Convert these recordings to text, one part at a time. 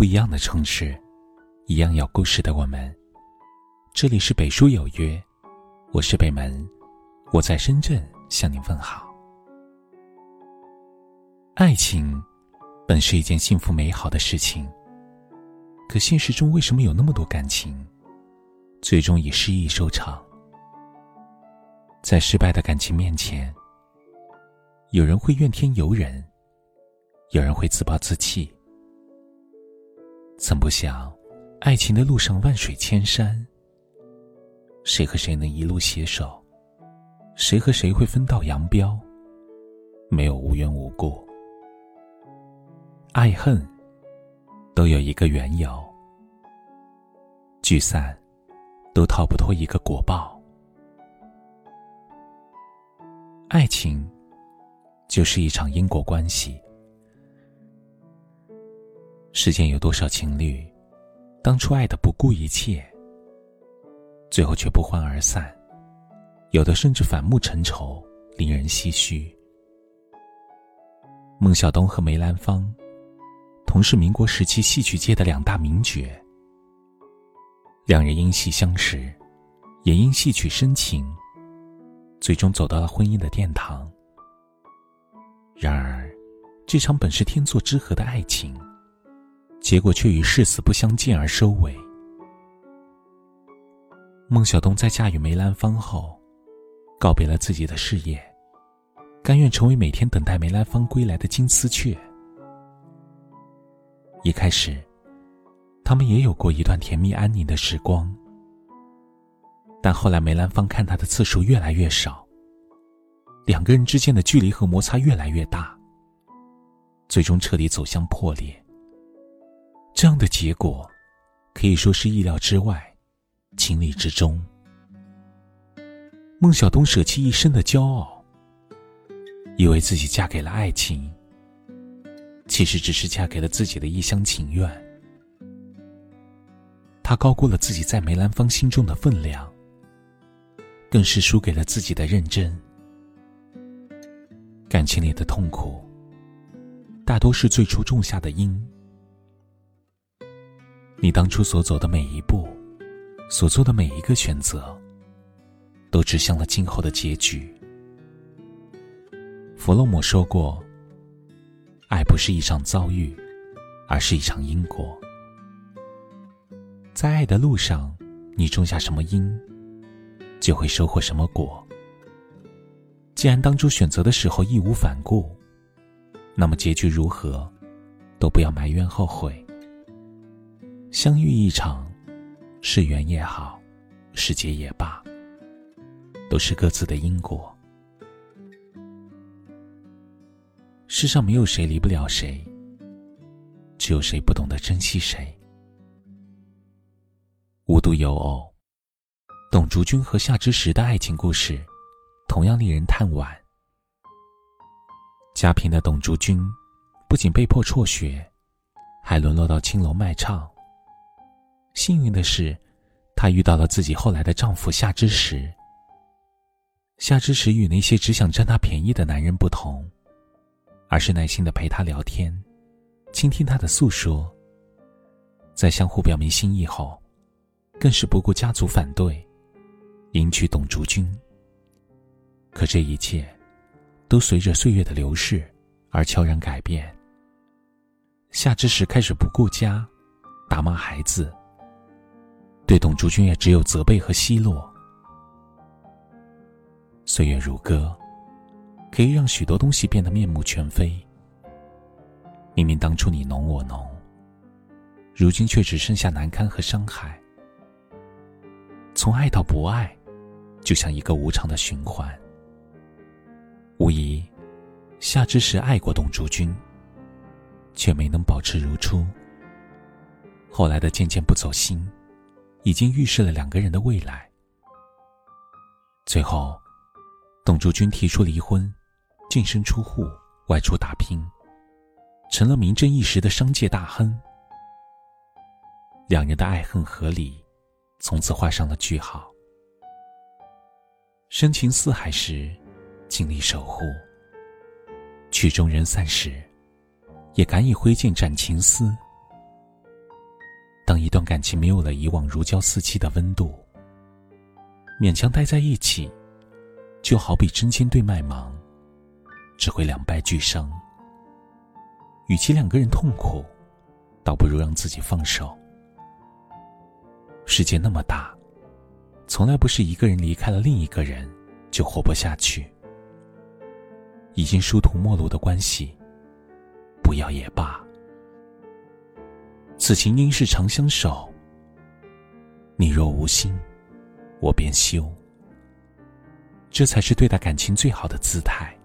不一样的城市，一样有故事的我们。这里是北书有约，我是北门，我在深圳向您问好。爱情本是一件幸福美好的事情，可现实中为什么有那么多感情，最终以失意收场？在失败的感情面前，有人会怨天尤人，有人会自暴自弃。曾不想，爱情的路上万水千山，谁和谁能一路携手？谁和谁会分道扬镳？没有无缘无故，爱恨都有一个缘由，聚散都逃不脱一个果报。爱情就是一场因果关系。世间有多少情侣，当初爱的不顾一切，最后却不欢而散；有的甚至反目成仇，令人唏嘘。孟小冬和梅兰芳，同是民国时期戏曲界的两大名角。两人因戏相识，也因戏曲深情，最终走到了婚姻的殿堂。然而，这场本是天作之合的爱情。结果却与誓死不相见而收尾。孟小冬在嫁与梅兰芳后，告别了自己的事业，甘愿成为每天等待梅兰芳归来的金丝雀。一开始，他们也有过一段甜蜜安宁的时光，但后来梅兰芳看他的次数越来越少，两个人之间的距离和摩擦越来越大，最终彻底走向破裂。这样的结果，可以说是意料之外，情理之中。孟小冬舍弃一生的骄傲，以为自己嫁给了爱情，其实只是嫁给了自己的一厢情愿。他高估了自己在梅兰芳心中的分量，更是输给了自己的认真。感情里的痛苦，大多是最初种下的因。你当初所走的每一步，所做的每一个选择，都指向了今后的结局。弗洛姆说过：“爱不是一场遭遇，而是一场因果。”在爱的路上，你种下什么因，就会收获什么果。既然当初选择的时候义无反顾，那么结局如何，都不要埋怨后悔。相遇一场，是缘也好，是劫也罢，都是各自的因果。世上没有谁离不了谁，只有谁不懂得珍惜谁。无独有偶，董竹君和夏之时的爱情故事，同样令人叹惋。家贫的董竹君，不仅被迫辍学，还沦落到青楼卖唱。幸运的是，她遇到了自己后来的丈夫夏之时。夏之时与那些只想占她便宜的男人不同，而是耐心的陪她聊天，倾听她的诉说。在相互表明心意后，更是不顾家族反对，迎娶董竹君。可这一切，都随着岁月的流逝而悄然改变。夏之时开始不顾家，打骂孩子。对董竹君也只有责备和奚落。岁月如歌，可以让许多东西变得面目全非。明明当初你侬我侬，如今却只剩下难堪和伤害。从爱到不爱，就像一个无常的循环。无疑，夏之时爱过董竹君，却没能保持如初。后来的渐渐不走心。已经预示了两个人的未来。最后，董竹君提出离婚，净身出户，外出打拼，成了名震一时的商界大亨。两人的爱恨合理，从此画上了句号。深情似海时，尽力守护；曲终人散时，也敢以挥剑斩情丝。当一段感情没有了以往如胶似漆的温度，勉强待在一起，就好比针尖对麦芒，只会两败俱伤。与其两个人痛苦，倒不如让自己放手。世界那么大，从来不是一个人离开了另一个人就活不下去。已经殊途末路的关系，不要也罢。此情应是长相守。你若无心，我便休。这才是对待感情最好的姿态。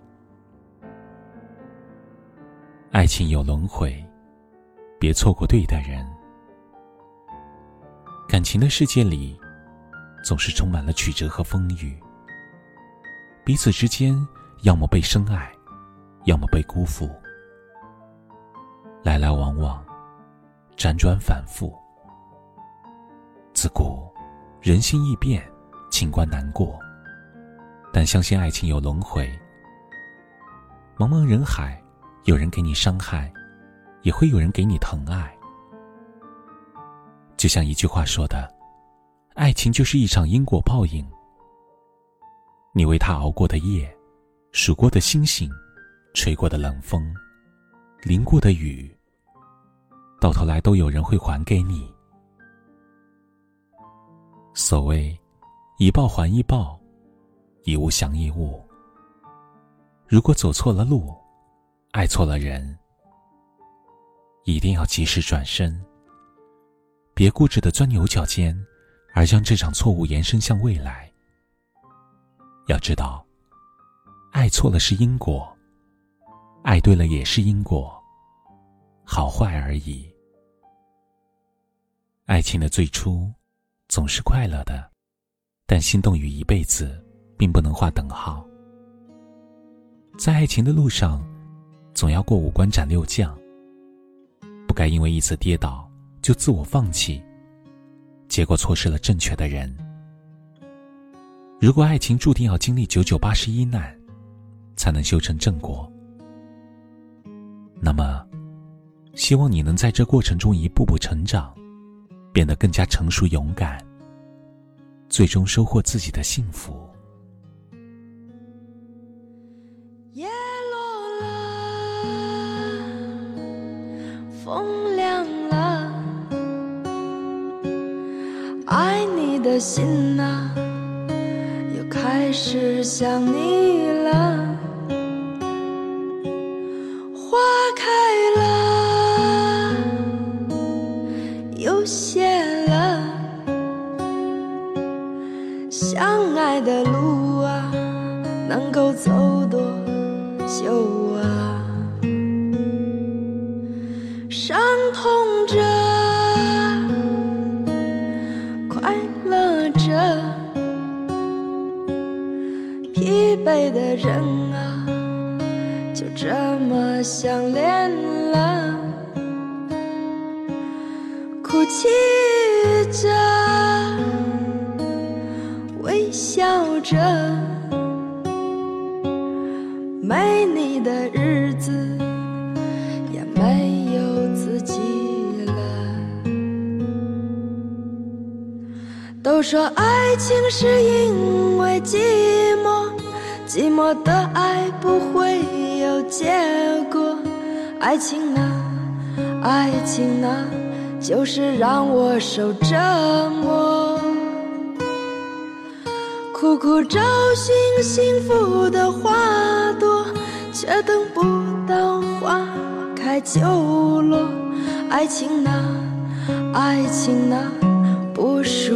爱情有轮回，别错过对的人。感情的世界里，总是充满了曲折和风雨。彼此之间，要么被深爱，要么被辜负，来来往往，辗转反复。自古人心易变，情关难过，但相信爱情有轮回。茫茫人海，有人给你伤害，也会有人给你疼爱。就像一句话说的：“爱情就是一场因果报应。”你为他熬过的夜，数过的星星，吹过的冷风，淋过的雨，到头来都有人会还给你。所谓“以报还一报，以物降一物”。如果走错了路，爱错了人，一定要及时转身。别固执的钻牛角尖，而将这场错误延伸向未来。要知道，爱错了是因果，爱对了也是因果，好坏而已。爱情的最初总是快乐的，但心动与一辈子并不能划等号。在爱情的路上，总要过五关斩六将，不该因为一次跌倒。就自我放弃，结果错失了正确的人。如果爱情注定要经历九九八十一难，才能修成正果，那么，希望你能在这过程中一步步成长，变得更加成熟勇敢，最终收获自己的幸福。叶落了，风凉了。爱你的心啊，又开始想你了。痛着。快乐着疲惫的人啊，就这么相恋了，哭泣着，微笑着，没你的日子说爱情是因为寂寞。寂寞的爱不会有结果，爱情啊，爱情啊，就是让我受折磨。苦苦找寻幸福的花朵，却等不到花开就落。爱情啊，爱情啊，不属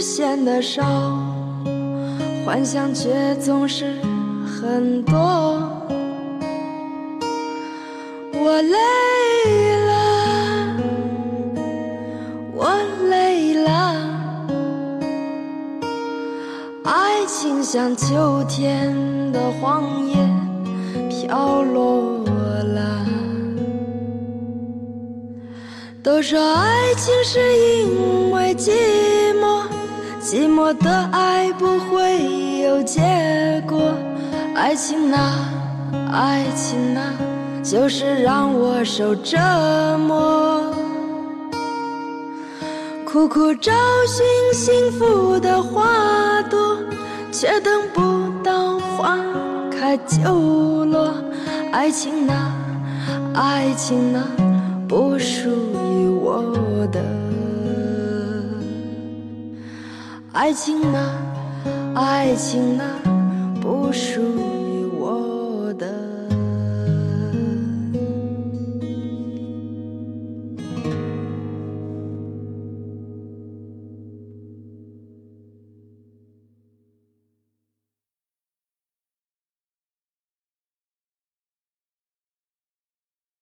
现的少，幻想却总是很多。我累了，我累了，爱情像秋天的黄叶飘落了。都说爱情是因为寂寞，寂寞的爱不会有结果。爱情啊，爱情啊，就是让我受折磨。苦苦找寻幸福的花朵，却等不到花开就落。爱情啊，爱情啊，不属于我爱情啊，爱情啊，不属于。